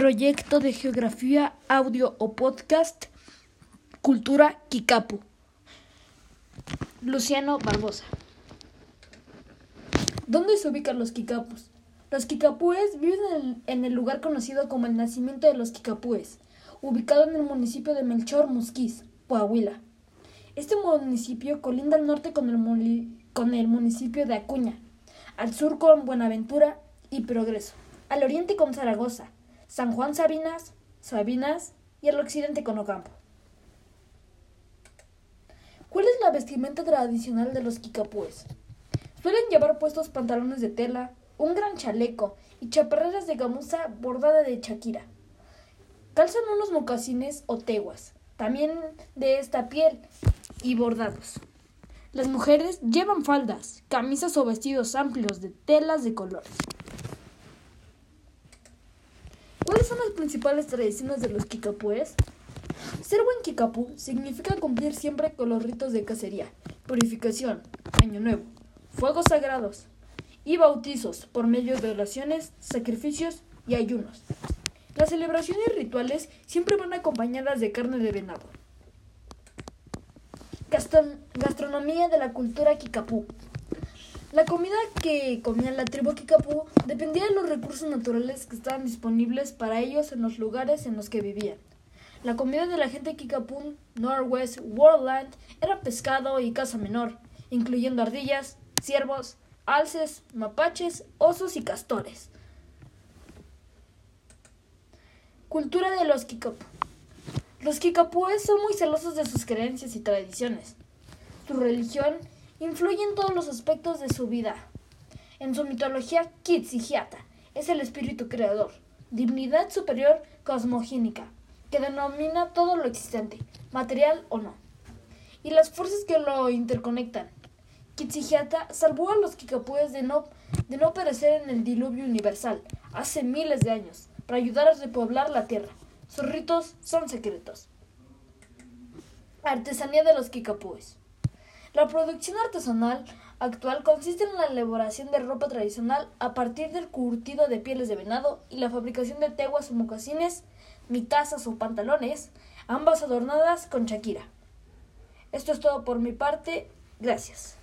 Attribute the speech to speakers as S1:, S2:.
S1: Proyecto de Geografía, Audio o Podcast, Cultura Kikapu. Luciano Barbosa. ¿Dónde se ubican los Kikapus? Los Kikapúes viven en el, en el lugar conocido como el nacimiento de los Kikapúes, ubicado en el municipio de Melchor Musquís, Coahuila. Este municipio colinda al norte con el, con el municipio de Acuña, al sur con Buenaventura y Progreso, al oriente con Zaragoza, San Juan Sabinas, Sabinas y al occidente con Ocampo. ¿Cuál es la vestimenta tradicional de los kikapúes? Suelen llevar puestos pantalones de tela, un gran chaleco y chaparreras de gamuza bordada de chaquira. Calzan unos mocasines o teguas, también de esta piel, y bordados. Las mujeres llevan faldas, camisas o vestidos amplios de telas de colores. Son las principales tradiciones de los kikapúes? Ser buen kikapú significa cumplir siempre con los ritos de cacería, purificación, año nuevo, fuegos sagrados y bautizos por medio de oraciones, sacrificios y ayunos. Las celebraciones rituales siempre van acompañadas de carne de venado. Gastronomía de la cultura kikapú. La comida que comía la tribu Kikapú dependía de los recursos naturales que estaban disponibles para ellos en los lugares en los que vivían. La comida de la gente Kikapú Northwest Worldland era pescado y caza menor, incluyendo ardillas, ciervos, alces, mapaches, osos y castores. Cultura de los Kikapú. Los Kikapúes son muy celosos de sus creencias y tradiciones. Su religión influye en todos los aspectos de su vida. En su mitología, Kitzigiata es el espíritu creador, divinidad superior cosmogénica, que denomina todo lo existente, material o no, y las fuerzas que lo interconectan. Kitzigiata salvó a los kikapúes de no, de no perecer en el diluvio universal hace miles de años, para ayudar a repoblar la tierra. Sus ritos son secretos. Artesanía de los kikapúes. La producción artesanal actual consiste en la elaboración de ropa tradicional a partir del curtido de pieles de venado y la fabricación de teguas o mocasines, mitazas o pantalones, ambas adornadas con chaquira. Esto es todo por mi parte. Gracias.